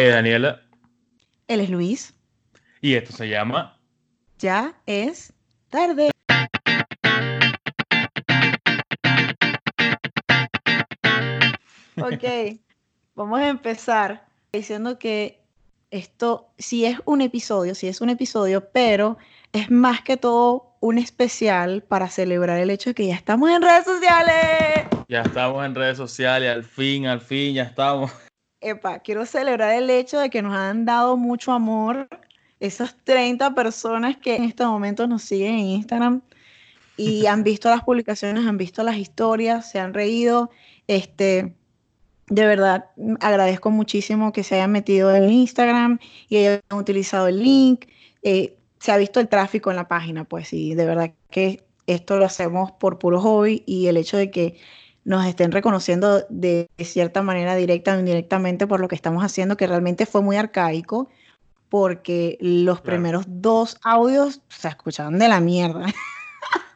Eh, Daniela. Él es Luis. Y esto se llama. Ya es tarde. Ok, vamos a empezar diciendo que esto sí es un episodio, sí es un episodio, pero es más que todo un especial para celebrar el hecho de que ya estamos en redes sociales. Ya estamos en redes sociales, al fin, al fin, ya estamos. Epa, quiero celebrar el hecho de que nos han dado mucho amor esas 30 personas que en este momento nos siguen en Instagram y han visto las publicaciones, han visto las historias, se han reído. Este, de verdad, agradezco muchísimo que se hayan metido en Instagram y hayan utilizado el link. Eh, se ha visto el tráfico en la página, pues sí, de verdad que esto lo hacemos por puro hobby y el hecho de que nos estén reconociendo de cierta manera directa o indirectamente por lo que estamos haciendo, que realmente fue muy arcaico, porque los primeros dos audios se escuchaban de la mierda.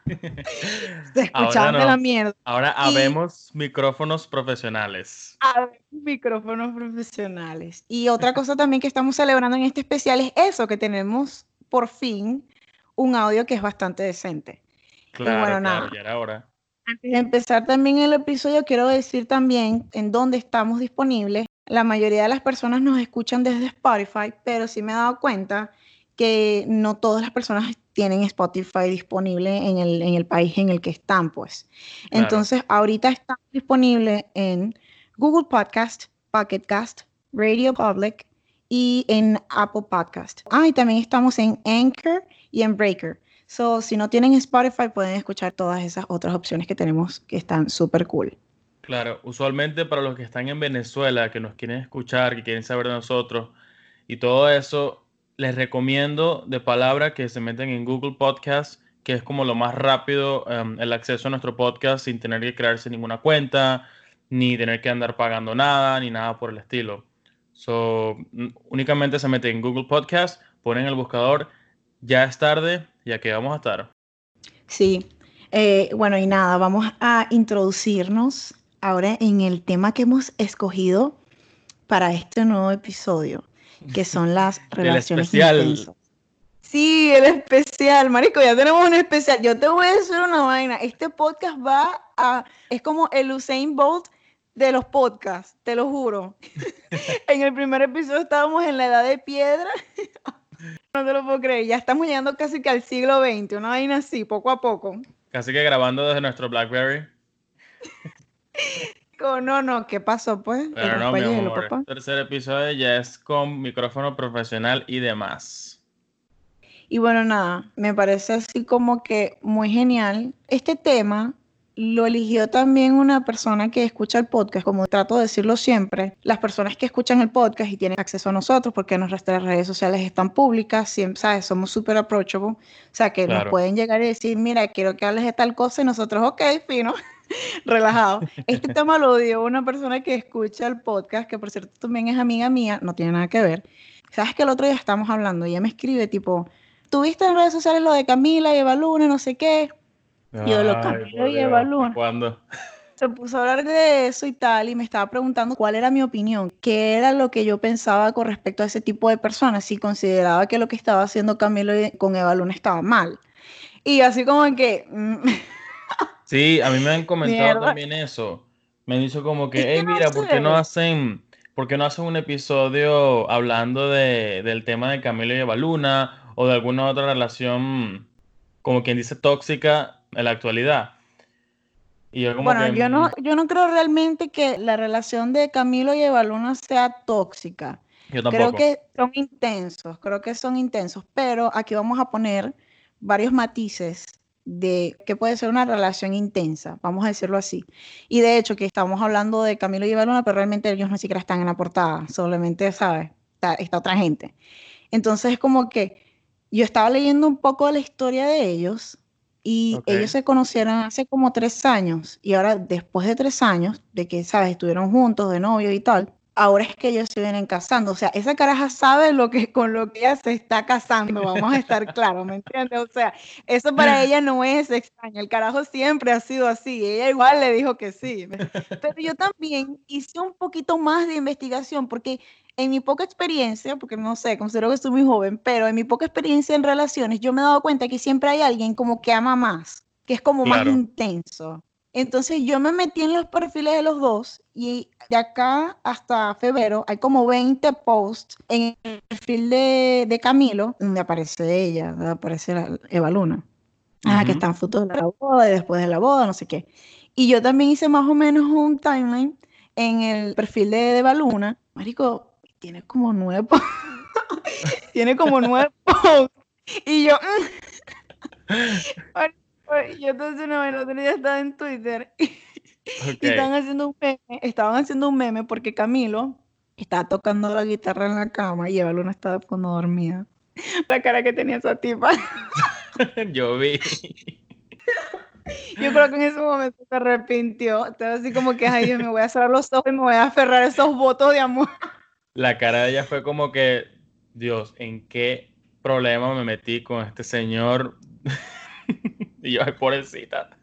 se escuchaban de la mierda. Ahora habemos micrófonos profesionales. Micrófonos profesionales. Y otra cosa también que estamos celebrando en este especial es eso, que tenemos por fin un audio que es bastante decente. Claro, bueno, nada. ya era hora. Antes de empezar también el episodio, quiero decir también en dónde estamos disponibles. La mayoría de las personas nos escuchan desde Spotify, pero sí me he dado cuenta que no todas las personas tienen Spotify disponible en el, en el país en el que están, pues. Entonces, ahorita estamos disponibles en Google Podcast, Pocket Cast, Radio Public y en Apple Podcast. Ah, y también estamos en Anchor y en Breaker. So, si no tienen Spotify, pueden escuchar todas esas otras opciones que tenemos que están súper cool. Claro, usualmente para los que están en Venezuela, que nos quieren escuchar, que quieren saber de nosotros y todo eso, les recomiendo de palabra que se meten en Google Podcast, que es como lo más rápido um, el acceso a nuestro podcast sin tener que crearse ninguna cuenta, ni tener que andar pagando nada, ni nada por el estilo. So, únicamente se meten en Google Podcast, ponen el buscador, ya es tarde, ya que vamos a estar. Sí, eh, bueno, y nada, vamos a introducirnos ahora en el tema que hemos escogido para este nuevo episodio, que son las relaciones intensas. Sí, el especial, marico, ya tenemos un especial. Yo te voy a decir una vaina, este podcast va a, es como el Usain Bolt de los podcasts, te lo juro. en el primer episodio estábamos en la edad de piedra no te lo puedo creer, ya estamos llegando casi que al siglo XX, una vaina así, poco a poco. Casi que grabando desde nuestro Blackberry. no, no, ¿qué pasó pues? Pero no, mi amor, el tercer episodio ya es con micrófono profesional y demás. Y bueno, nada, me parece así como que muy genial. Este tema lo eligió también una persona que escucha el podcast, como trato de decirlo siempre, las personas que escuchan el podcast y tienen acceso a nosotros porque nuestras redes sociales están públicas, siempre, ¿sabes? Somos súper approachable, o sea, que nos pueden llegar y decir, mira, quiero que hables de tal cosa y nosotros, ok, fino, relajado. Este tema lo dio una persona que escucha el podcast, que por cierto también es amiga mía, no tiene nada que ver. ¿Sabes que el otro día estamos hablando y ella me escribe tipo, ¿tuviste en redes sociales lo de Camila y Eva Luna, no sé qué? Yo lo Camilo y Eva ¿Cuándo? Se puso a hablar de eso y tal, y me estaba preguntando cuál era mi opinión, qué era lo que yo pensaba con respecto a ese tipo de personas, si consideraba que lo que estaba haciendo Camilo con Eva Luna estaba mal. Y así como que... Mm, sí, a mí me han comentado también eso. Me dicho como que, hey, mira, ¿por qué no hacen, por qué no hacen un episodio hablando de, del tema de Camilo y Eva Luna o de alguna otra relación, como quien dice, tóxica en la actualidad. Y yo bueno, yo, no, yo no creo realmente que la relación de Camilo y Evaluna sea tóxica. Yo tampoco. Creo que son intensos, creo que son intensos, pero aquí vamos a poner varios matices de que puede ser una relación intensa, vamos a decirlo así. Y de hecho que estamos hablando de Camilo y Evaluna, pero realmente ellos no siquiera están en la portada, solamente, ¿sabes? Está, está otra gente. Entonces es como que yo estaba leyendo un poco de la historia de ellos y ellos se conocieron hace como tres años y ahora después de tres años de que, ¿sabes? Estuvieron juntos de novio y tal, ahora es que ellos se vienen casando. O sea, esa caraja sabe lo que, con lo que ella se está casando, vamos a estar claros, ¿me entiendes? O sea, eso para ella no es extraño, el carajo siempre ha sido así, ella igual le dijo que sí. Pero yo también hice un poquito más de investigación porque en mi poca experiencia, porque no sé, considero que estoy muy joven, pero en mi poca experiencia en relaciones, yo me he dado cuenta que siempre hay alguien como que ama más, que es como más intenso. Entonces yo me metí en los perfiles de los dos y de acá hasta febrero hay como 20 posts en el perfil de, Camilo, donde aparece ella, donde aparece Eva Luna. Ah, que están fotos de la boda y después de la boda, no sé qué. Y yo también hice más o menos un timeline en el perfil de Eva Luna. Marico, tiene como nueve tiene como nueve. Y yo... Mm. Yo entonces vez el otro día estaba en Twitter y, estaban haciendo un meme, estaban haciendo un meme porque Camilo estaba tocando la guitarra en la cama y Eva Luna estaba fondo dormida. La cara que tenía esa tipa. Yo vi. Yo creo que en ese momento se arrepintió. Estaba así como que, ay, me voy a cerrar los ojos y me voy a aferrar esos votos de amor. La cara de ella fue como que, Dios, ¿en qué problema me metí con este señor? Y yo, ay, pobrecita.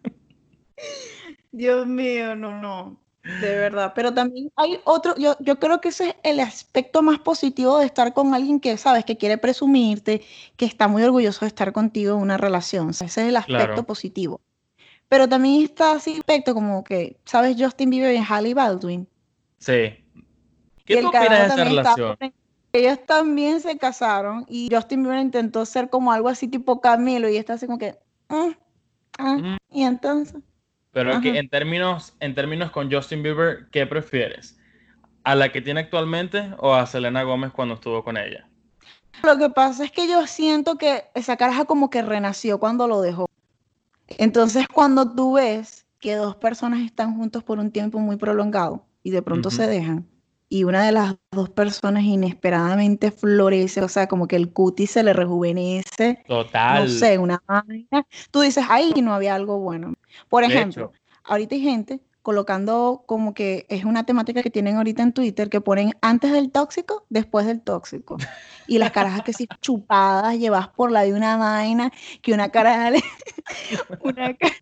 Dios mío, no, no. De verdad. Pero también hay otro, yo, yo creo que ese es el aspecto más positivo de estar con alguien que sabes que quiere presumirte, que está muy orgulloso de estar contigo en una relación. ese es el aspecto positivo. Pero también está ese aspecto como que, ¿sabes? Justin Bieber y Halle Baldwin. Sí. ¿Qué tú opinas de esa relación? ellos también se casaron y Justin Bieber intentó ser como algo así tipo Camilo y está así como que, mm, Ah, y entonces. Pero que en términos, en términos con Justin Bieber, ¿qué prefieres? ¿A la que tiene actualmente o a Selena Gómez cuando estuvo con ella? Lo que pasa es que yo siento que esa caraja como que renació cuando lo dejó. Entonces, cuando tú ves que dos personas están juntos por un tiempo muy prolongado y de pronto se dejan, y una de las dos personas inesperadamente florece, o sea, como que el cutis se le rejuvenece. Total. No sé, una vaina. Tú dices, ahí no había algo bueno. Por ejemplo, ahorita hay gente colocando como que es una temática que tienen ahorita en Twitter que ponen antes del tóxico, después del tóxico. Y las carajas que si chupadas, llevas por la de una vaina, que una cara una cara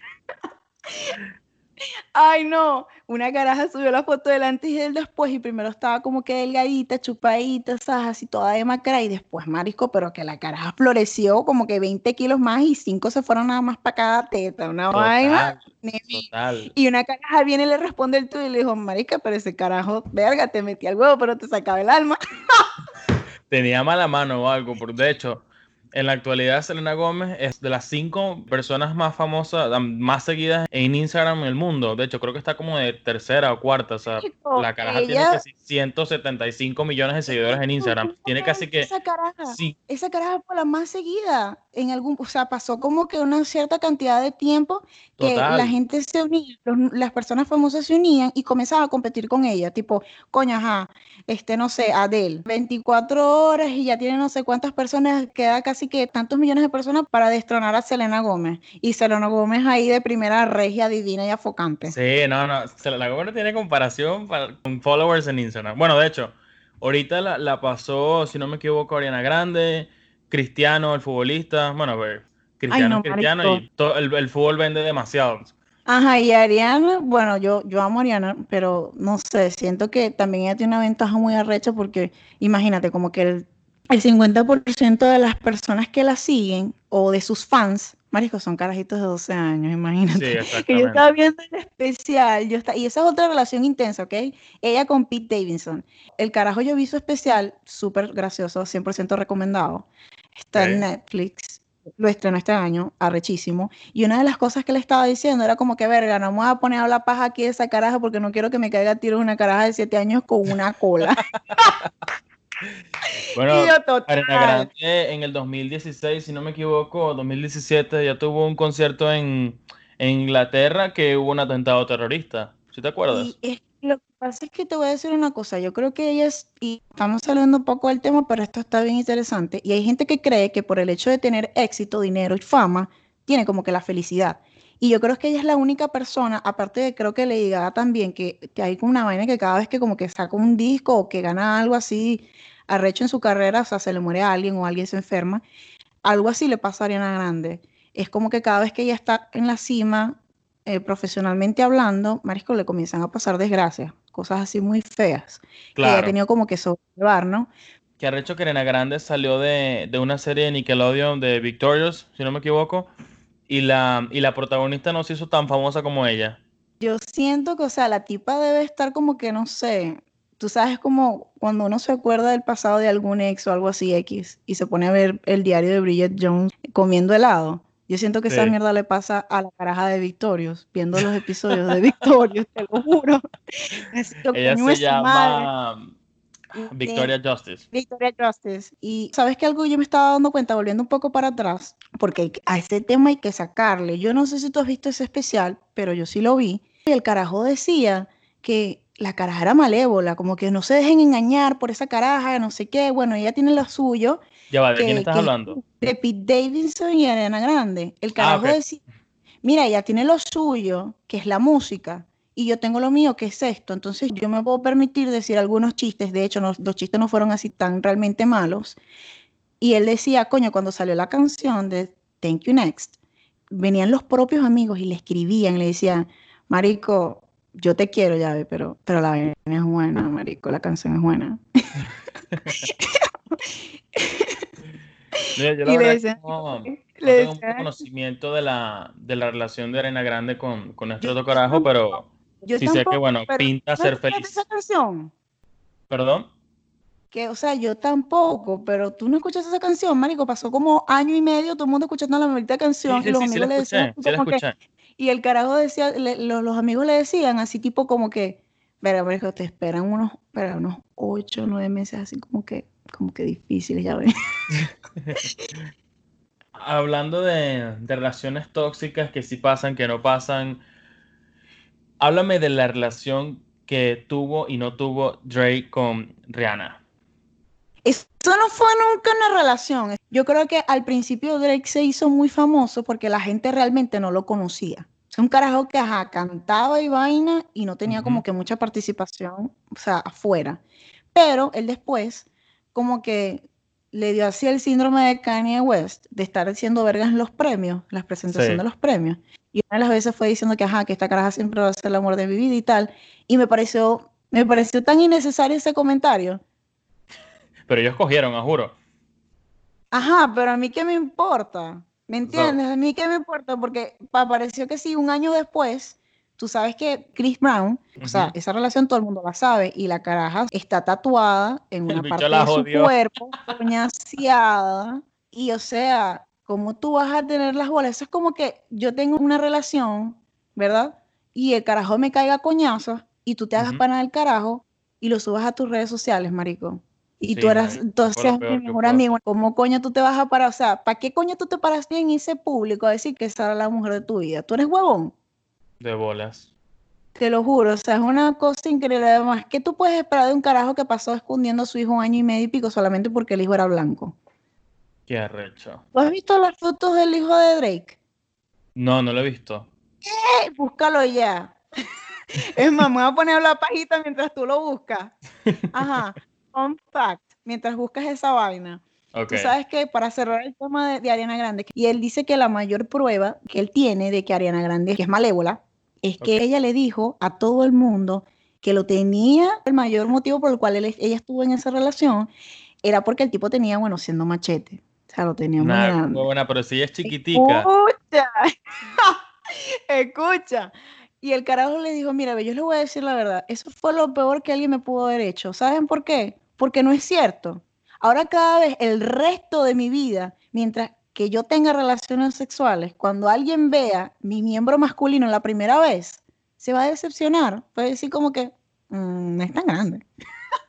Ay, no. Una caraja subió la foto del antes y del después y primero estaba como que delgadita, chupadita, ¿sabes? Así toda de macra y después marisco, pero que la caraja floreció como que 20 kilos más y 5 se fueron nada más para cada teta. Una vaina. Y una caraja viene y le responde el tuyo y le dijo, marica, pero ese carajo, verga, te metí al huevo, pero te sacaba el alma. Tenía mala mano o algo, por de hecho en la actualidad, Selena Gómez es de las cinco personas más famosas, más seguidas en Instagram en el mundo. De hecho, creo que está como de tercera o cuarta. O sea, la caraja tiene casi 175 millones de seguidores en Instagram. Tiene casi que. Esa caraja, sí. esa caraja fue la más seguida. En algún, o sea, pasó como que una cierta cantidad de tiempo que la gente se unía, las personas famosas se unían y comenzaban a competir con ella. Tipo, coño, ajá, este, no sé, Adele, 24 horas y ya tiene no sé cuántas personas, queda casi que tantos millones de personas para destronar a Selena Gómez. Y Selena Gómez ahí de primera regia, divina y afocante. Sí, no, no. Selena Gómez no tiene comparación con followers en Instagram. Bueno, de hecho, ahorita la, pasó, si no me equivoco, Ariana Grande, Cristiano, el futbolista. Bueno, ver, Cristiano, Cristiano y todo, el, fútbol vende demasiado. Ajá, y Ariana, bueno, yo, yo amo a Ariana, pero no sé, siento que también ella tiene una ventaja muy arrecha porque imagínate, como que el el 50% de las personas que la siguen o de sus fans, Marisco, son carajitos de 12 años, imagínate. Sí, que yo estaba viendo el especial, yo está, y esa es otra relación intensa, ¿ok? Ella con Pete Davidson. El carajo yo vi su especial, súper gracioso, 100% recomendado. Está en Netflix, lo estrenó este año, arrechísimo. Y una de las cosas que le estaba diciendo era como que, verga, no me voy a poner a la paja aquí de esa caraja porque no quiero que me caiga tiro una caraja de 7 años con una cola. Bueno, Arena Grande en el 2016, si no me equivoco, 2017, ya tuvo un concierto en, Inglaterra que hubo un atentado terrorista. ¿Sí te acuerdas? lo que pasa es que te voy a decir una cosa. Yo creo que ellas, y estamos saliendo un poco del tema, pero esto está bien interesante. Y hay gente que cree que por el hecho de tener éxito, dinero y fama, tiene como que la felicidad. Y yo creo que ella es la única persona, aparte de creo que le diga también, que, que hay como una vaina que cada vez que como que saca un disco o que gana algo así arrecho en su carrera, o sea, se le muere a alguien o alguien se enferma, algo así le pasa a Ariana Grande. Es como que cada vez que ella está en la cima, eh, profesionalmente hablando, Marisco, le comienzan a pasar desgracias, cosas así muy feas. Que ha tenido como que sobrellevar, ¿no? Que ha hecho que Arena Grande salió de, de, una serie de Nickelodeon de Victorious, si no me equivoco, y la, y la protagonista no se hizo tan famosa como ella. Yo siento que, o sea, la tipa debe estar como que, no sé, tú sabes como cuando uno se acuerda del pasado de algún ex o algo así X y se pone a ver el diario de Bridget Jones comiendo helado. Yo siento que esa mierda le pasa a la caraja de Victorios, viendo los episodios de Victorios, te lo juro. Ella se llama Victoria Justice. Victoria Justice. Y sabes que algo yo me estaba dando cuenta, volviendo un poco para atrás, porque a ese tema hay que sacarle. Yo no sé si tú has visto ese especial, pero yo sí lo vi. Y el carajo decía que la caraja era malévola, como que no se dejen engañar por esa caraja, no sé qué. Bueno, ella tiene lo suyo. Ya va, ¿de quién estás hablando? De Pete Davidson y Ariana Grande. El ah, carajo decía, mira, ella tiene lo suyo, que es la música, y yo tengo lo mío, que es esto. Entonces yo me puedo permitir decir algunos chistes. De hecho, los chistes no fueron así tan realmente malos. Y él decía, coño, cuando salió la canción de Thank You Next, venían los propios amigos y le escribían, le decían, Marico, yo te quiero, ya pero, pero la vaina es buena, marico, la canción es buena. yo la verdad no, tengo un conocimiento de la, de la relación de Arena Grande con, con nuestro otro carajo, pero sí sé que, bueno, pinta ser feliz. esa canción? ¿Perdón? Que, o sea, yo tampoco, pero tú no escuchas esa canción, marico, pasó como año y medio todo el mundo escuchando la misma canción y los amigos le decían y el carajo decía, los, amigos le decían así tipo como que, verá, pero te esperan unos, espera, unos ocho, nueve meses así como que, como que difíciles, ya ven. Hablando de, de, relaciones tóxicas que sí pasan, que no pasan, háblame de la relación que tuvo y no tuvo Drake con Rihanna. Eso no fue nunca una relación. Yo creo que al principio Drake se hizo muy famoso porque la gente realmente no lo conocía. Es un carajo que cantaba y vaina y no tenía como que mucha participación, o sea, afuera. Pero él después como que le dio así el síndrome de Kanye West, de estar haciendo vergas en los premios, las presentaciones de los premios. Y una de las veces fue diciendo que, ajá, que esta caraja siempre va a ser el amor de mi vida y tal. Y me pareció, me pareció tan innecesario ese comentario pero ellos cogieron, a juro. Ajá, pero a mí qué me importa, ¿me entiendes? a mí qué me importa, porque pareció que sí, un año después, tú sabes que Chris Brown, o sea, esa relación todo el mundo la sabe, y la caraja está tatuada en una parte de su cuerpo, coñaseada, y o sea, ¿cómo tú vas a tener las bolas? Eso es como que yo tengo una relación, ¿verdad? Y el carajo me caiga coñazos, y tú te hagas para el carajo, y lo subas a tus redes sociales, marico. Y tú eras, entonces mi mejor amigo. ¿Cómo coño tú te vas a parar? O sea, ¿para qué coño tú te paras en ese público a decir que esa era la mujer de tu vida? ¿Tú eres huevón? De bolas. Te lo juro, o sea, es una cosa increíble. Además, ¿qué tú puedes esperar de un carajo que pasó escondiendo a su hijo un año y medio y pico solamente porque el hijo era blanco? Qué arrecho. ¿Tú has visto las fotos del hijo de Drake? No, no lo he visto. ¡Eh! Búscalo ya. es más, me voy a poner la pajita mientras tú lo buscas. Ajá fact, mientras buscas esa vaina. Tú sabes que para cerrar el tema de, Ariana Grande, y él dice que la mayor prueba que él tiene de que Ariana Grande es malévola, es que ella le dijo a todo el mundo que lo tenía, el mayor motivo por el cual ella estuvo en esa relación, era porque el tipo tenía, bueno, siendo machete. O sea, lo tenía muy grande. buena, pero si es chiquitica. Escucha, escucha. Y el carajo le dijo, mira, yo les voy a decir la verdad, eso fue lo peor que alguien me pudo haber hecho. ¿Saben por qué? porque no es cierto. Ahora cada vez el resto de mi vida, mientras que yo tenga relaciones sexuales, cuando alguien vea mi miembro masculino la primera vez, se va a decepcionar. Puede decir como que mm, no es tan grande.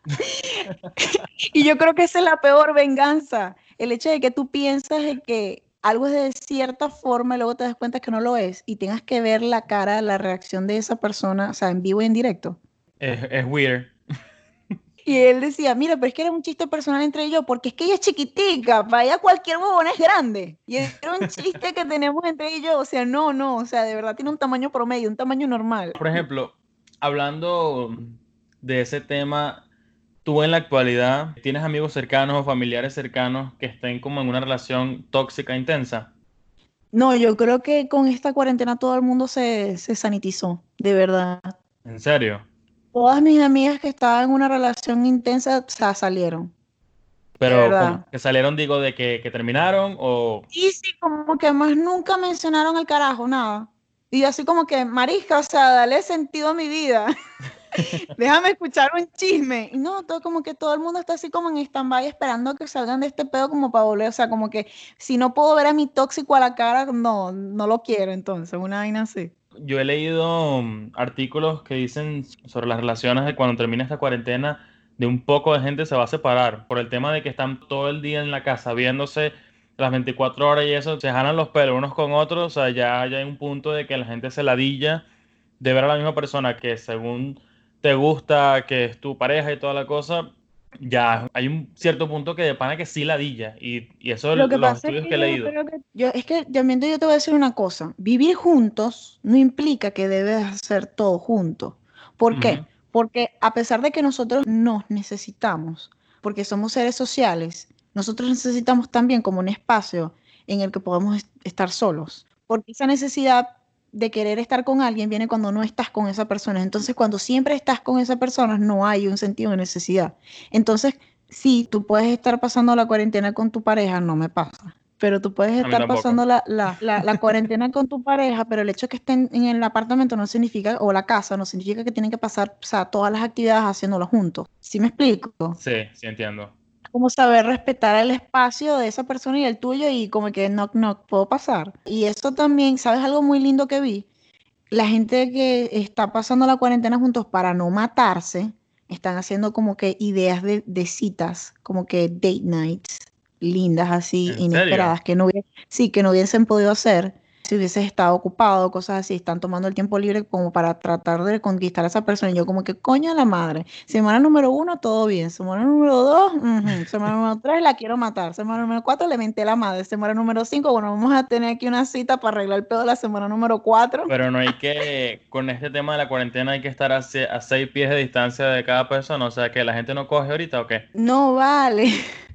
y yo creo que esa es la peor venganza. El hecho de que tú piensas que algo es de cierta forma y luego te das cuenta que no lo es y tengas que ver la cara, la reacción de esa persona, o sea, en vivo y en directo. Es, es weird. Y él decía, mira, pero es que era un chiste personal entre ellos, porque es que ella es chiquitica, vaya cualquier huevón es grande. Y era un chiste que tenemos entre ellos, o sea, no, no, o sea, de verdad tiene un tamaño promedio, un tamaño normal. Por ejemplo, hablando de ese tema, tú en la actualidad tienes amigos cercanos o familiares cercanos que estén como en una relación tóxica intensa. No, yo creo que con esta cuarentena todo el mundo se, se sanitizó, de verdad. ¿En serio? Todas mis amigas que estaban en una relación intensa o salieron. Pero que salieron, digo, de que, que, terminaron o... Sí, sí, como que más nunca mencionaron el carajo, nada. Y así como que, marisca, o sea, dale sentido a mi vida. Déjame escuchar un chisme. No, todo como que todo el mundo está así como en stand-by esperando que salgan de este pedo como para volver. O sea, como que si no puedo ver a mi tóxico a la cara, no, no lo quiero entonces, una vaina así. Yo he leído mm, artículos que dicen sobre las relaciones de cuando termina esta cuarentena, de un poco de gente se va a separar por el tema de que están todo el día en la casa viéndose las 24 horas y eso, se jalan los pelos unos con otros, o sea, ya hay un punto de que la gente se ladilla de ver a la misma persona que según te gusta, que es tu pareja y toda la cosa, ya hay un cierto punto que de pana que sí ladilla. Y, y eso es lo los estudios que, he leído. yo, es que también yo te voy a decir una cosa. Vivir juntos no implica que debes hacer todo juntos. ¿Por qué? Porque a pesar de que nosotros nos necesitamos, porque somos seres sociales, nosotros necesitamos también como un espacio en el que podamos estar solos. Porque esa necesidad de querer estar con alguien viene cuando no estás con esa persona. Entonces, cuando siempre estás con esa persona, no hay un sentido de necesidad. Entonces, si tú puedes estar pasando la cuarentena con tu pareja, no me pasa. Pero tú puedes estar pasando la, la, la, cuarentena con tu pareja, pero el hecho de que estén en el apartamento no significa, o la casa, no significa que tienen que pasar o sea, todas las actividades haciéndolo juntos. ¿Sí me explico? Sí, sí entiendo como saber respetar el espacio de esa persona y el tuyo y como que no, no puedo pasar. Y eso también, ¿sabes algo muy lindo que vi? La gente que está pasando la cuarentena juntos para no matarse, están haciendo como que ideas de, de citas, como que date nights, lindas así, inesperadas, que no, sí, que no hubiesen podido hacer si hubieses estado ocupado, cosas así, están tomando el tiempo libre como para tratar de conquistar a esa persona. Y yo como que, coño la madre, semana número uno, todo bien. Semana número dos, semana número tres, la quiero matar. Semana número cuatro, le menté la madre. Semana número cinco, bueno, vamos a tener aquí una cita para arreglar el pedo de la semana número cuatro. Pero no hay que, con este tema de la cuarentena hay que estar a, a seis pies de distancia de cada persona, o sea, que la gente no coge ahorita o qué. No vale.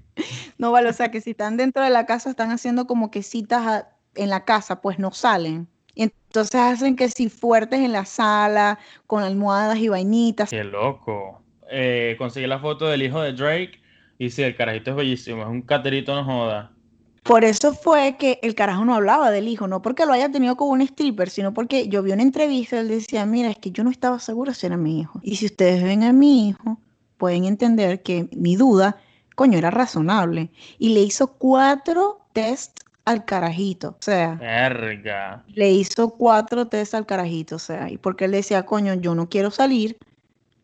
No vale, o sea que si están dentro de la casa están haciendo como que citas a en la casa, pues no salen. Y entonces hacen que si fuertes en la sala, con almohadas y vainitas. Qué loco. Eh, conseguí la foto del hijo de Drake y sí, el carajito es bellísimo, es un caterito, no joda. Por eso fue que el carajo no hablaba del hijo, no porque lo haya tenido como un stripper, sino porque yo vi una entrevista y él decía, mira, es que yo no estaba seguro si era mi hijo. Y si ustedes ven a mi hijo, pueden entender que mi duda, coño, era razonable. Y le hizo cuatro test al carajito, o sea. Verga. Le hizo cuatro test al carajito, o sea, y porque él decía, coño, yo no quiero salir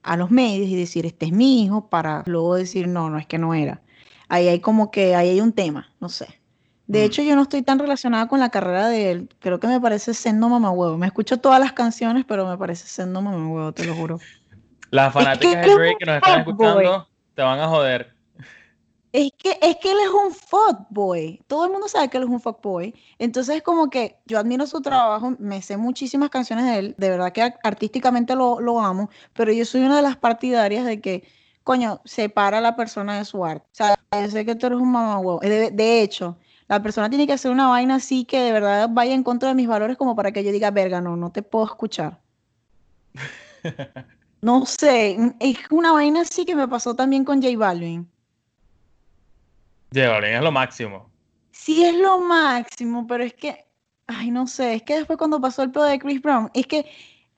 a los medios y decir, este es mi hijo, para luego decir, no, no es que no era. Ahí hay como que, ahí hay un tema, no sé. De mm. hecho, yo no estoy tan relacionada con la carrera de él. Creo que me parece sendo mamahuevo. Me escucho todas las canciones, pero me parece sendo mamahuevo, te lo juro. Las fanáticas de Drake que nos están escuchando te van a joder. Es que, es que él es un fuckboy. Todo el mundo sabe que él es un fuckboy. Entonces, es como que yo admiro su trabajo, me sé muchísimas canciones de él, de verdad que artísticamente lo, lo amo, pero yo soy una de las partidarias de que, coño, separa a la persona de su arte. O sea, yo sé que tú eres un mamá de, de hecho, la persona tiene que hacer una vaina así que de verdad vaya en contra de mis valores como para que yo diga, verga, no, no te puedo escuchar. no sé, es una vaina así que me pasó también con J Balvin. J es lo máximo. Sí, es lo máximo, pero es que, ay, no sé, es que después cuando pasó el pedo de Chris Brown, es que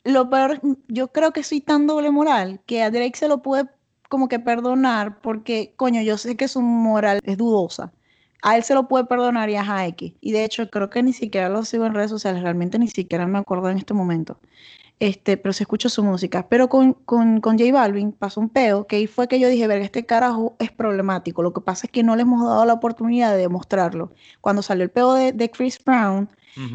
lo peor, yo creo que soy tan doble moral que a Drake se lo puede como que perdonar porque, coño, yo sé que su moral es dudosa. A él se lo puede perdonar y a X. Y de hecho, creo que ni siquiera lo sigo en redes sociales, realmente ni siquiera me acuerdo en este momento este, pero se escucha su música. Pero con, con, con J Balvin pasó un peo, que ahí fue que yo dije, verga, este carajo es problemático. Lo que pasa es que no le hemos dado la oportunidad de demostrarlo. Cuando salió el peo de, de Chris Brown,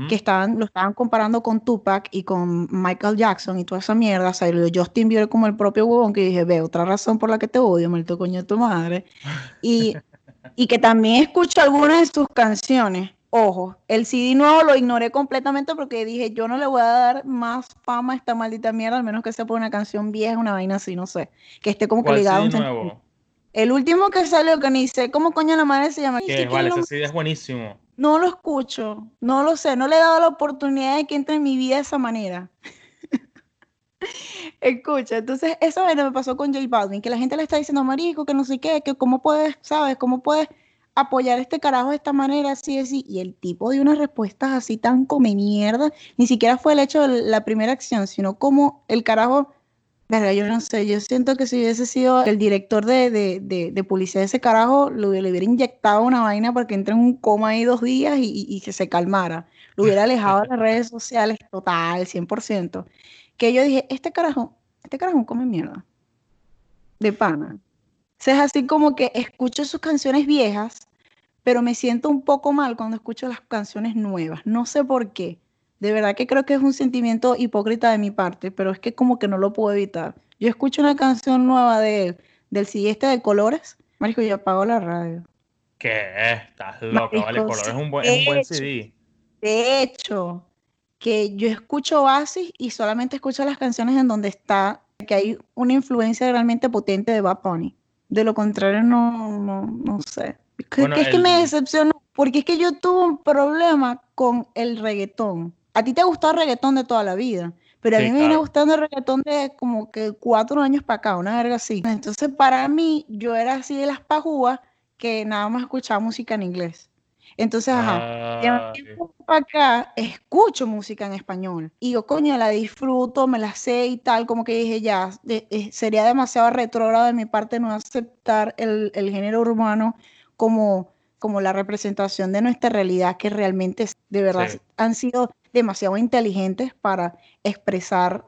que estaban, lo estaban comparando con Tupac y con Michael Jackson y toda esa mierda, salió Justin Bieber como el propio huevón, que dije, ve, otra razón por la que te odio, maldito coño de tu madre. Y, y que también escucho algunas de sus canciones Ojo, el CD nuevo lo ignoré completamente porque dije, yo no le voy a dar más fama a esta maldita mierda, al menos que sea por una canción vieja, una vaina así, no sé. Que esté como que ligado a un nuevo? El último que salió, que ni sé cómo coño la madre se llama. Que vale, ese CD es buenísimo. No lo escucho, no lo sé, no le he dado la oportunidad de que entre en mi vida de esa manera. Escucha, entonces eso me pasó con J Balvin, que la gente le está diciendo, marico, que no sé qué, que cómo puedes, ¿sabes? ¿Cómo puedes apoyar este carajo de esta manera, así, así? Y el tipo dio unas respuestas así tan come mierda, ni siquiera fue el hecho de la primera acción, sino como el carajo, verga, yo no sé, yo siento que si hubiese sido el director de, de, de, de policía de ese carajo, le, hubiera inyectado una vaina para que entre en un coma ahí dos días y, y que se calmara. Lo hubiera alejado de las redes sociales total, 100% que yo dije, este carajo, este carajo come mierda. De pana. O sea, es así como que escucho sus canciones viejas, pero me siento un poco mal cuando escucho las canciones nuevas. No sé por qué. De verdad que creo que es un sentimiento hipócrita de mi parte, pero es que como que no lo puedo evitar. Yo escucho una canción nueva de él, del siguiente de Colores, Marico, yo apago la radio. ¿Qué? Estás loco, vale, Colores es un buen, es un buen CD. De hecho, que yo escucho Oasis y solamente escucho las canciones en donde está, que hay una influencia realmente potente de Bad Bunny. De lo contrario, no, no, no sé. Bueno, es el... que me decepcionó, porque es que yo tuve un problema con el reggaetón. A ti te ha gustado el reggaetón de toda la vida, pero a sí, mí me claro. viene gustando el reggaetón de como que cuatro años para acá, una verga así. Entonces, para mí, yo era así de las pajúas que nada más escuchaba música en inglés. Entonces, ajá, ah, sí. para acá escucho música en español y yo, coño, la disfruto, me la sé y tal, como que dije, ya, de, de, sería demasiado retrógrado de mi parte no aceptar el, el género urbano como, como la representación de nuestra realidad, que realmente de verdad sí. han sido demasiado inteligentes para expresar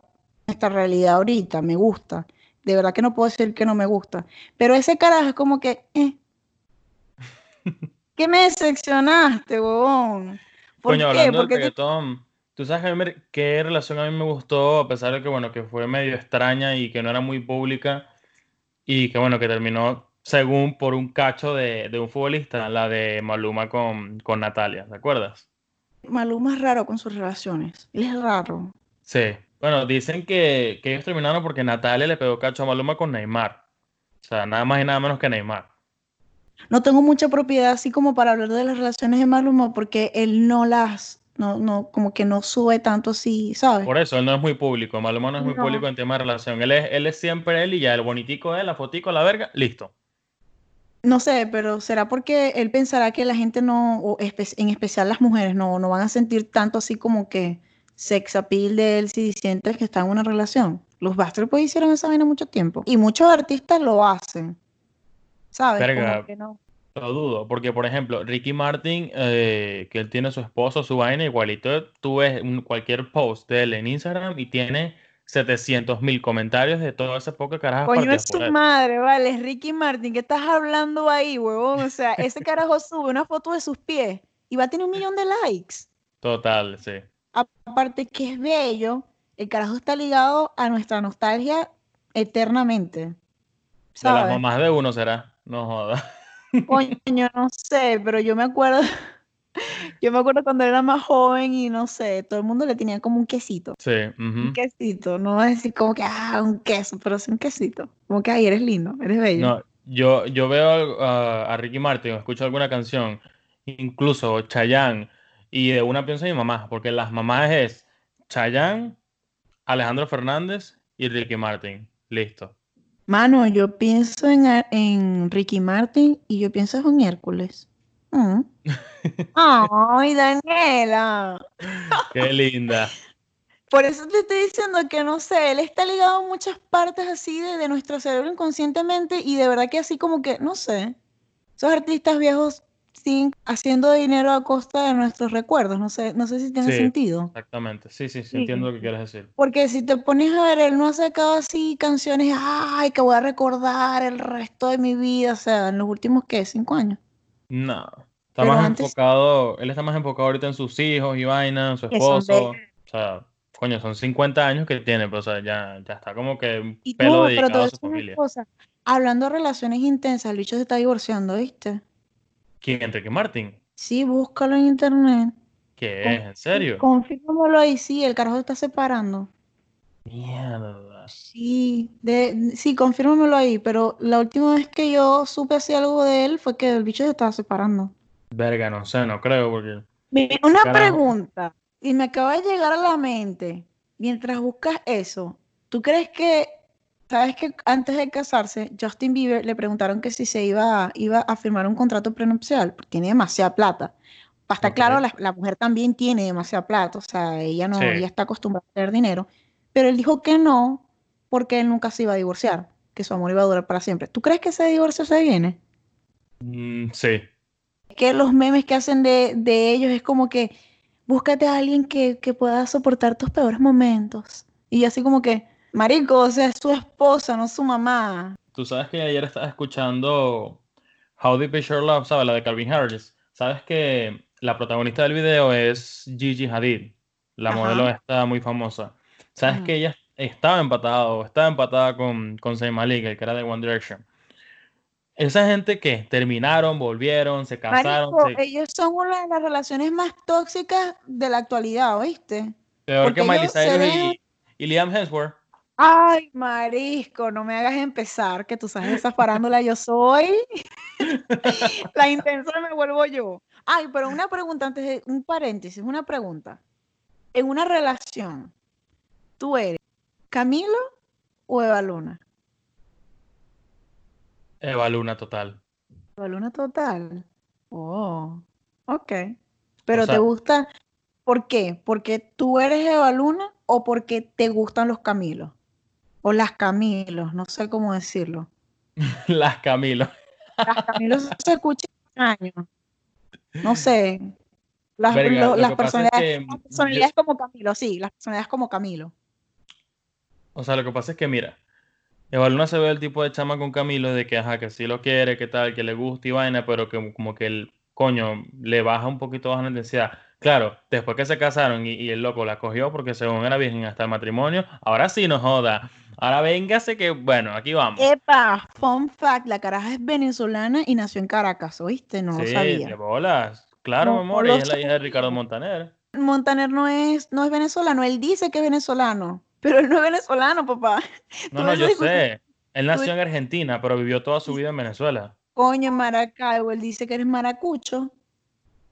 nuestra realidad ahorita, me gusta. De verdad que no puedo decir que no me gusta. Pero ese carajo es como que, eh. ¿Qué me decepcionaste, huevón? ¿Por Coño, qué? hablando Porque del reggaetón, tú sabes me, qué relación a mí me gustó, a pesar de que, bueno, que fue medio extraña y que no era muy pública, y que, bueno, que terminó según por un cacho de, de un futbolista, la de Maluma con, con Natalia, ¿te acuerdas? Maluma es raro con sus relaciones, él es raro. Sí, bueno, dicen que, que ellos terminaron porque Natalia le pegó cacho a Maluma con Neymar. O sea, nada más y nada menos que Neymar no tengo mucha propiedad así como para hablar de las relaciones de Maluma porque él no las, no, no, como que no sube tanto así, ¿sabes? Por eso, él no es muy público, Maluma no es muy no. público en tema de relación, él es, él es siempre él y ya el bonitico de él, la fotico, la verga, listo. No sé, pero será porque él pensará que la gente no, o espe en especial las mujeres, no, no van a sentir tanto así como que sex appeal de él si sientes que está en una relación. Los Backstreet Boys hicieron esa vaina mucho tiempo y muchos artistas lo hacen. ¿Sabes? Verga, no. Lo dudo, porque por ejemplo, Ricky Martin, eh, que él tiene su esposo, su vaina, igualito tú ves cualquier post de él en Instagram y tiene 700 mil comentarios de todo ese poco carajo. Coño, es su madre, vale, es Ricky Martin, ¿qué estás hablando ahí, huevón? O sea, ese carajo sube una foto de sus pies y va a tener un millón de likes. Total, sí. Aparte que es bello, el carajo está ligado a nuestra nostalgia eternamente. ¿sabes? De las mamás de uno será. No joda. Coño, no sé, pero yo me acuerdo. Yo me acuerdo cuando era más joven y no sé, todo el mundo le tenía como un quesito. Sí. Uh -huh. Un quesito, no decir como que, ah, un queso, pero sí un quesito. Como que, ay, eres lindo, eres bello. No, yo, yo veo a, a Ricky Martin, escucho alguna canción, incluso Chayanne, y de una pienso en mi mamá, porque las mamás es Chayanne, Alejandro Fernández y Ricky Martin. Listo. Mano, yo pienso en, en Ricky Martin y yo pienso en Hércules. Mm. ¡Ay, Daniela! ¡Qué linda! Por eso te estoy diciendo que no sé, él está ligado a muchas partes así de, de nuestro cerebro inconscientemente y de verdad que así como que, no sé, esos artistas viejos siguen haciendo dinero a costa de nuestros recuerdos. No sé, no sé si tiene Sí, sentido. Exactamente. Sí, sí, sí, entiendo lo que quieres decir. Porque si te pones a ver, él no ha sacado así canciones, ay, que voy a recordar el resto de mi vida, o sea, en los últimos, ¿qué? ¿Cinco años? No. Está Pero más antes- enfocado, él está más enfocado ahorita en sus hijos y vaina, en su esposo. O sea, coño, son 50 años que tiene, pero o sea, ya, ya está como que un pelo no, pero dedicado voy a su familia. cosa. Hablando de relaciones intensas, el bicho se está divorciando, ¿viste? ¿Quién? Enrique Martin. Sí, búscalo en internet. ¿Qué es? ¿En serio? Confírmamelo ahí, sí, el carajo se está separando. Mierda. Sí, de, sí, confírmamelo ahí, pero la última vez que yo supe así algo de él fue que el bicho se estaba separando. Verga, no sé, no creo, porque. Una Carajo. pregunta, y me acaba de llegar a la mente, mientras buscas eso, ¿Tú crees que, sabes que antes de casarse, Justin Bieber le preguntaron que si se iba, iba a firmar un contrato prenupcial, porque tiene demasiada plata. Para estar claro, la, mujer también tiene demasiada plata, o sea, ella no, ella está acostumbrada a tener dinero, pero él dijo que no, porque él nunca se iba a divorciar, que su amor iba a durar para siempre. ¿Tú crees que ese divorcio se viene? Mm, sí. Que los memes que hacen de, de ellos es como que búscate a alguien que, que pueda soportar tus peores momentos. Y así como que, marico, o sea, es su esposa, no su mamá. Tú sabes que ayer estaba escuchando How Deep Is Your Love, ¿sabes? La de Calvin Harris. Sabes que la protagonista del video es Gigi Hadid, la modelo está muy famosa. Sabes que ella estaba empatada o estaba empatada con, con Zayn Malik, el que era de One Direction. Esa gente que terminaron, volvieron, se casaron. Ellos son una de las relaciones más tóxicas de la actualidad, ¿oíste? Peor que Miley Cyrus y, Liam Hemsworth. Ay, marisco, no me hagas empezar, que tú sabes esa farándula yo soy. la intensa me vuelvo yo. Ay, pero una pregunta antes de un paréntesis, una pregunta. En una relación, ¿tú eres Camilo o Eva Luna? Eva Luna total. Eva Luna total. Oh, ok. Pero te gusta, ¿por qué? ¿Porque tú eres Eva Luna o porque te gustan los Camilos? O las Camilos, no sé cómo decirlo. las Camilos. las Camilos se escuchan años. No sé. Las, personalidades, como Camilo, sí, las personalidades como Camilo. O sea, lo que pasa es que, mira, Eva se ve el tipo de chama con Camilo de que, ajá, que sí lo quiere, que tal, que le gusta y vaina, pero que como que el coño le baja un poquito baja la intensidad. Claro, después que se casaron y, el loco la cogió porque según era virgen hasta el matrimonio, ahora sí nos joda. Ahora véngase que, bueno, aquí vamos. Epa, fun fact, la caraja es venezolana y nació en Caracas, ¿oíste? No lo sabía. de bolas. Claro, mi amor, ella es la hija de Ricardo Montaner. Montaner no es, no es venezolano, él dice que es venezolano, pero él no es venezolano, papá. No, no, yo sé. Él nació en Argentina, pero vivió toda su vida en Venezuela. Coño, Maracaibo, él dice que eres maracucho.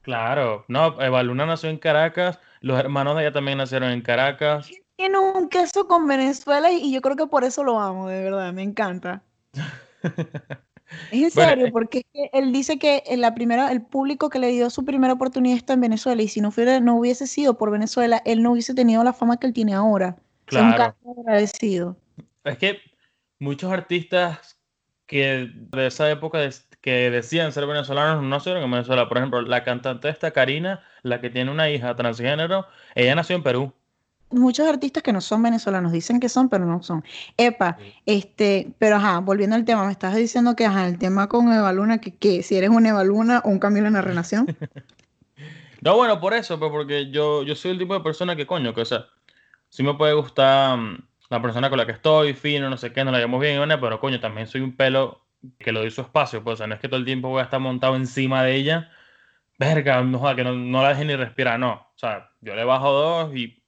Claro, no, Eva Luna nació en Caracas, los hermanos de ella también nacieron en Caracas tiene un queso con Venezuela y yo creo que por eso lo amo, de verdad, me encanta. es en serio, eh porque él dice que en la primera, el público que le dio su primera oportunidad está en Venezuela y si no, fuera, no hubiese sido por Venezuela, él no hubiese tenido la fama que él tiene ahora. Claro. Es agradecido. Es que muchos artistas que de esa época que decían ser venezolanos no nacieron en Venezuela. Por ejemplo, la cantante esta Karina, la que tiene una hija transgénero, ella nació en Perú muchos artistas que no son venezolanos dicen que son, pero no son. Epa, este, pero ajá, volviendo al tema, me estás diciendo que ajá, el tema con Eva Luna, que, si eres una Eva Luna o un Camilo en la Renación. no, bueno, por eso, pues porque yo, yo soy el tipo de persona que coño, que o sea, sí me puede gustar mm, la persona con la que estoy, fino, no sé qué, no la llamo bien, pero coño, también soy un pelo que lo doy su espacio, pues o sea, no es que todo el tiempo voy a estar montado encima de ella, verga, no, que no, no la deje ni respirar, no, o sea, yo le bajo dos y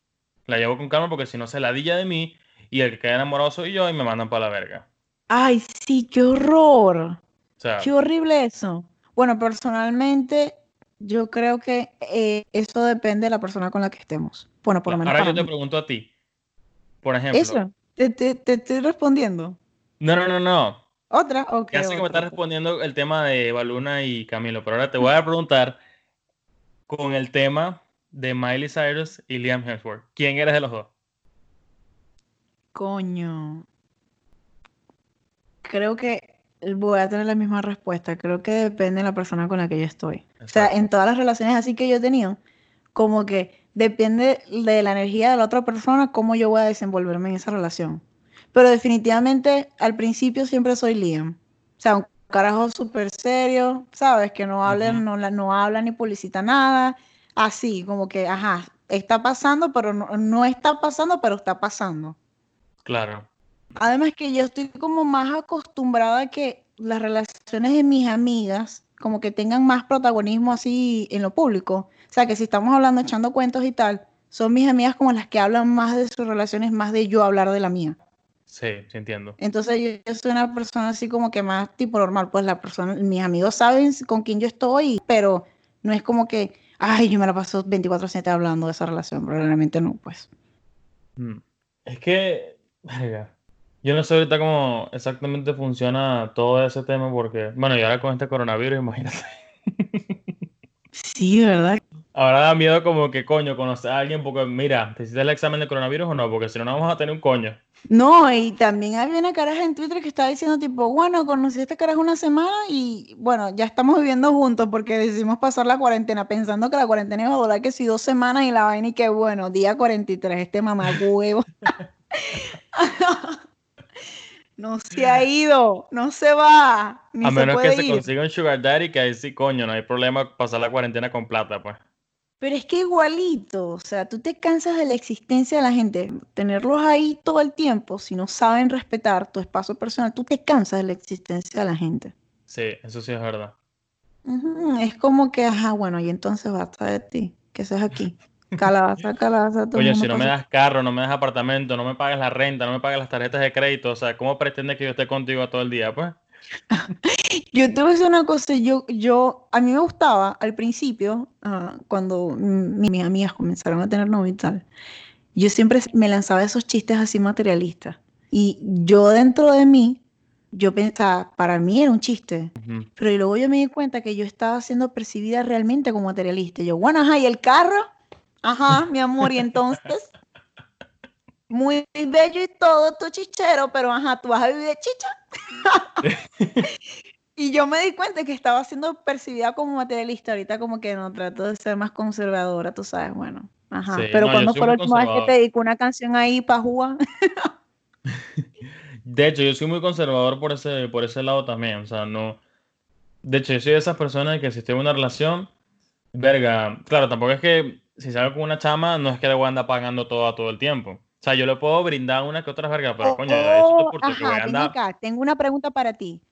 la llevo con calma porque si no se ladilla de mí y el que queda enamorado soy yo y me mandan para la verga. Ay, sí, qué horror. qué horrible eso. Bueno, personalmente, yo creo que eh, eso depende de la persona con la que estemos. Bueno, por lo menos. Ahora yo te pregunto a ti. Por ejemplo. Eso, te, te, estoy respondiendo. No, no, no, no. Otra, ok. Ya sé que me estás respondiendo el tema de Baluna y Camilo, pero ahora te voy a preguntar con el tema de Miley Cyrus y Liam Hemsworth. ¿Quién eres de los dos? Coño. Creo que voy a tener la misma respuesta. Creo que depende de la persona con la que yo estoy. O sea, en todas las relaciones así que yo he tenido, como que depende de la energía de la otra persona, cómo yo voy a desenvolverme en esa relación. Pero definitivamente al principio siempre soy Liam. O sea, un carajo súper serio, ¿sabes? Que no habla, no, no habla ni publicita nada así, como que, ajá, está pasando, pero no, está pasando, pero está pasando. Claro. Además que yo estoy como más acostumbrada a que las relaciones de mis amigas como que tengan más protagonismo así en lo público. O sea, que si estamos hablando, echando cuentos y tal, son mis amigas como las que hablan más de sus relaciones, más de yo hablar de la mía. Sí, sí entiendo. Entonces yo, soy una persona así como que más tipo normal, pues la persona, mis amigos saben con quién yo estoy, pero no es como que, ay, yo me la paso 24/7 hablando de esa relación, probablemente no, pues. Mm. Es que Yo no sé ahorita cómo exactamente funciona todo ese tema porque, bueno, y ahora con este coronavirus, imagínate. Sí, ¿verdad? Ahora da miedo como que coño conocer a alguien porque mira, ¿te hiciste el examen de coronavirus o no? Porque si no, no vamos a tener un coño. No, y también había una caraja en Twitter que estaba diciendo tipo, bueno, conocí a este carajo una semana y bueno, ya estamos viviendo juntos porque decidimos pasar la cuarentena pensando que la cuarentena iba a durar que si dos semanas y la vaina y que bueno, día 43, este mamá huevo. no se ha ido, no se va. a menos que se consiga un sugar daddy que ahí sí, coño, no hay problema pasar la cuarentena con plata, pues. Pero es que igualito, o sea, tú te cansas de la existencia de la gente, tenerlos ahí todo el tiempo, si no saben respetar tu espacio personal, tú te cansas de la existencia de la gente. Sí, eso sí es verdad. Es como que, ajá, bueno, y entonces basta de ti, que seas aquí. Calabaza, calabaza. Oye, si no me das carro, no me das apartamento, no me pagas la renta, no me pagas las tarjetas de crédito, o sea, ¿cómo pretendes que yo esté contigo todo el día, pues? yo te voy a decir una cosa, yo, yo, a mí me gustaba al principio, ah, cuando mis amigas comenzaron a tener novio y tal, yo siempre me lanzaba esos chistes así materialistas. Y yo dentro de mí, yo pensaba, para mí era un chiste, pero luego yo me di cuenta que yo estaba siendo percibida realmente como materialista. Yo, bueno, ajá, ¿y el carro? Ajá, mi amor, y entonces, muy bello y todo, tu chichero, pero ajá, tú vas a vivir de chicha. y yo me di cuenta que estaba siendo percibida como materialista. Ahorita como que no trato de ser más conservadora, tú sabes, bueno. Ajá. pero cuando fue la última vez que te dedico una canción ahí para jugar. de hecho, yo soy muy conservador por ese, por ese lado también. O sea, no. De hecho, yo soy de esas personas que si estoy en una relación, verga. Claro, tampoco es que si salgo con una chama, no es que le voy a andar pagando todo todo el tiempo. O sea, yo le puedo brindar una que otra verga, pero coño, eso es porque voy a andar... acá, tengo una pregunta para ti.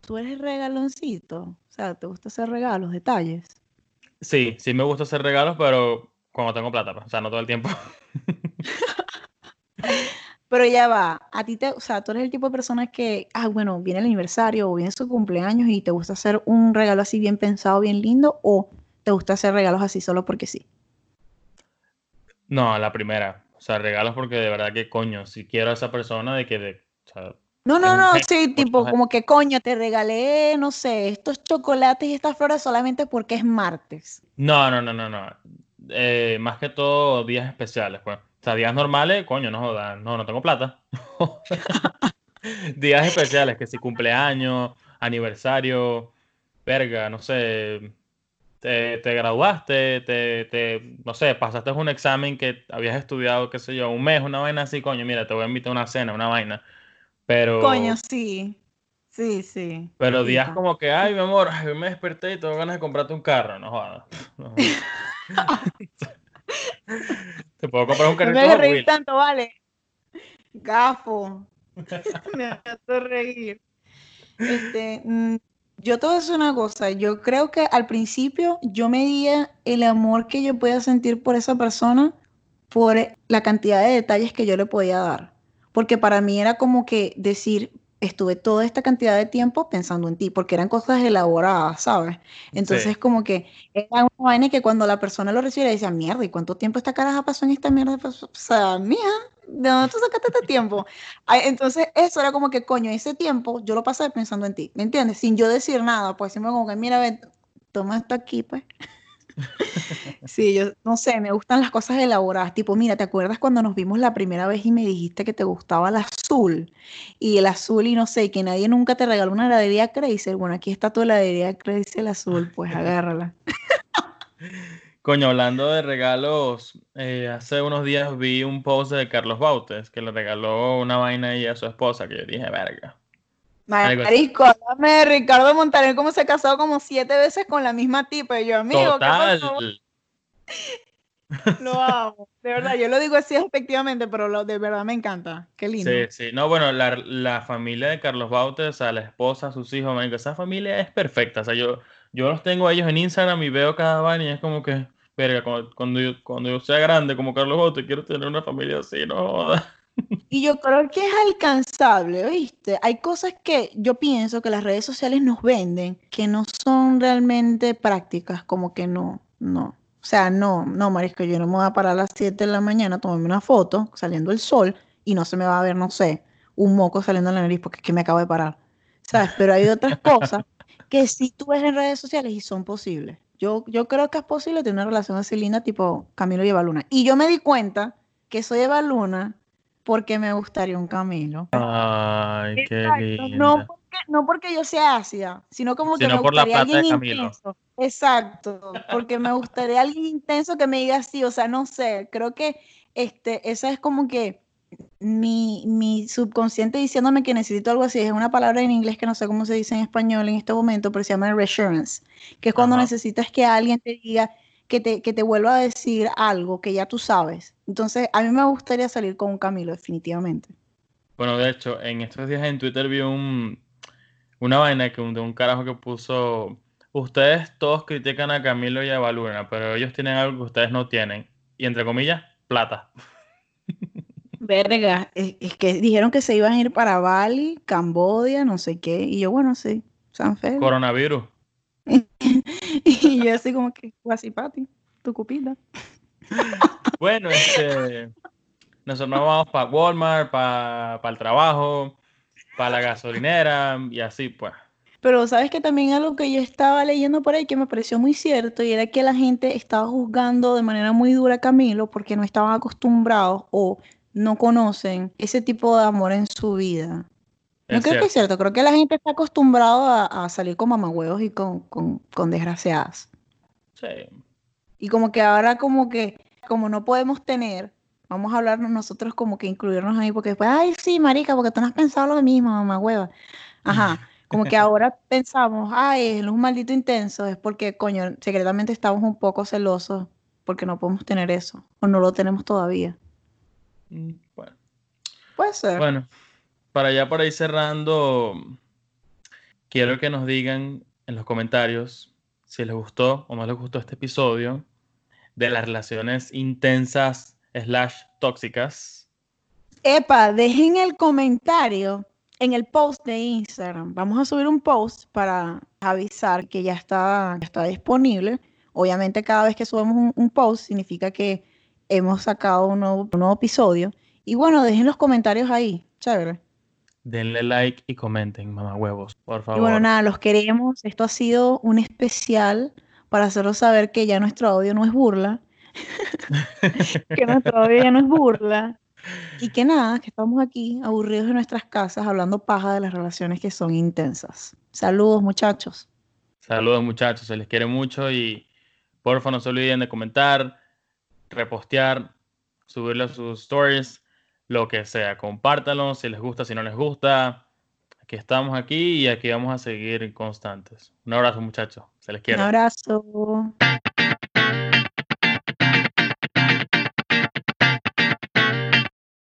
¿Tú eres regaloncito? O sea, ¿te gusta hacer regalos, detalles? Sí, sí me gusta hacer regalos, pero cuando tengo plata, pues, o sea, no todo el tiempo. pero ya va, a ti te, o sea, tú eres el tipo de persona que, ah, bueno, viene el aniversario o viene su cumpleaños y te gusta hacer un regalo así bien pensado, bien lindo, o te gusta hacer regalos así solo porque sí. No, la primera. O sea, regalos porque de verdad que coño, si quiero a esa persona de que... De, no, no, no, sí, tipo, como que coño, te regalé, no sé, estos chocolates y estas flores solamente porque es martes. No, no, no, no, no. Eh, más que todo días especiales, pues. O sea, días normales, coño, no jodas, no, no tengo plata. días especiales, que si cumpleaños, aniversario, verga, no sé, te, graduaste, te, te, no sé, pasaste un examen que habías estudiado, qué sé yo, un mes, una vaina así, coño, mira, te voy a invitar a una cena, una vaina. Pero. Coño, sí. Sí, sí. Pero días como que, ay, mi amor, hoy me desperté y tengo ganas de comprarte un carro, no jodas. te puedo comprar un carrito. No me reír tanto, vale. Gafo. me hace reír. Este, mm, yo te voy a decir una cosa, yo creo que al principio yo medía el amor que yo podía sentir por esa persona por la cantidad de detalles que yo le podía dar. Porque para mí era como que decir, estuve toda esta cantidad de tiempo pensando en ti, porque eran cosas elaboradas, ¿sabes? Entonces como que era una vaina que cuando la persona lo recibe decía, mierda, ¿y cuánto tiempo esta caraja pasó en esta mierda? O sea, mía, ¿de dónde tú sacaste este tiempo? Entonces, eso era como que, coño, ese tiempo yo lo pasé pensando en ti, ¿me entiendes? Sin yo decir nada, pues siempre como que, mira, ven, toma esto aquí, pues. sí, yo no sé, me gustan las cosas elaboradas, tipo, mira, ¿te acuerdas cuando nos vimos la primera vez y me dijiste que te gustaba el azul? Y el azul, y no sé, que nadie nunca te regaló una heladería Crazy. Bueno, aquí está tu heladería Crazy el azul, pues agárrala. Coño, hablando de regalos, eh, hace unos días vi un post de Carlos Bautes que le regaló una vaina ahí a su esposa que yo dije, verga. Marisco, háblame de Ricardo Montaner como se ha casado como siete veces con la misma tipa. Y yo, amigo, ¿qué Lo amo. De verdad, yo lo digo así efectivamente, pero lo, de verdad me encanta. Qué lindo. Sí, sí. No, bueno, la, la familia de Carlos Bautes, o sea, la esposa, sus hijos, marico, esa familia es perfecta. O sea, yo, yo los tengo a ellos en Instagram y veo cada vaina y es como que verga, cuando, yo, cuando yo sea grande como Carlos Bote, quiero tener una familia así, no Y yo creo que es alcanzable, ¿viste? Hay cosas que yo pienso que las redes sociales nos venden que no son realmente prácticas, como que no, no. O sea, no, no, Marisco, yo no me voy a parar a las 7 de la mañana a tomarme una foto saliendo el sol y no se me va a ver, no sé, un moco saliendo de la nariz porque es que me acabo de parar. ¿Sabes? Pero hay otras cosas que si tú ves en redes sociales y son posibles. Yo, yo creo que es posible tener una relación así linda tipo Camilo y Eva Luna. Y yo me di cuenta que soy Eva Luna porque me gustaría un Camilo. Ay, qué lindo. No porque, no porque yo sea ácida, sino como que me por la gustaría plata de alguien Camilo. intenso. Exacto, porque me gustaría alguien intenso que me diga así, o sea, no sé, creo que este, esa es como que mi, mi subconsciente diciéndome que necesito algo así. Es una palabra en inglés que no sé cómo se dice en español en este momento, pero se llama reassurance, que es cuando Ajá. necesitas que alguien te diga, que te, que te vuelva a decir algo que ya tú sabes. Entonces, a mí me gustaría salir con un Camilo, definitivamente. Bueno, de hecho, en estos días en Twitter vi un, una vaina que un, de un carajo que puso, ustedes todos critican a Camilo y a Baluna, pero ellos tienen algo que ustedes no tienen. Y entre comillas, plata. Verga, es, es que dijeron que se iban a ir para Bali, Cambodia, no sé qué, y yo, bueno, sí, San Fede. Coronavirus. Y yo así como que, guasipati, tu cupita. Bueno, este, nosotros nos vamos para Walmart, para el trabajo, para la gasolinera y así pues. Pero sabes que también algo que yo estaba leyendo por ahí que me pareció muy cierto y era que la gente estaba juzgando de manera muy dura a Camilo porque no estaban acostumbrados o no conocen ese tipo de amor en su vida. No Es creo que es cierto, creo que la gente está acostumbrada a, salir con mamahuevos y con, con, con desgraciadas. Sí. Y como que ahora como que, como no podemos tener, vamos a hablar nosotros como que incluirnos ahí, porque después, ay, sí, marica, porque tú no has pensado lo mismo, mamá hueva. Ajá, como que ahora pensamos, ay, es un maldito intenso, es porque, coño, secretamente estamos un poco celosos porque no podemos tener eso, o no lo tenemos todavía. Mm, Bueno. Puede ser. Bueno, para ya por ahí cerrando, quiero que nos digan en los comentarios si les gustó o no les gustó este episodio de las relaciones intensas slash tóxicas. Epa, dejen el comentario en el post de Instagram. Vamos a subir un post para avisar que ya está, ya está disponible. Obviamente cada vez que subimos un, un post significa que hemos sacado un nuevo, un nuevo episodio. Y bueno, dejen los comentarios ahí. Chévere. Denle like y comenten, mamá huevos, por Y favor. bueno, nada, los queremos. Esto ha sido un especial para hacerlos saber que ya nuestro audio no es burla. que nuestro audio ya no es burla. Y que nada, que estamos aquí aburridos en nuestras casas hablando paja de las relaciones que son intensas. Saludos, muchachos. Saludos muchachos, se les quiere mucho y porfa no se olviden de comentar, repostear, subirlo a sus stories, lo que sea. Compártanlo si les gusta, si no les gusta. Aquí estamos aquí y aquí vamos a seguir constantes. Un abrazo muchachos, se les Un quiere. abrazo.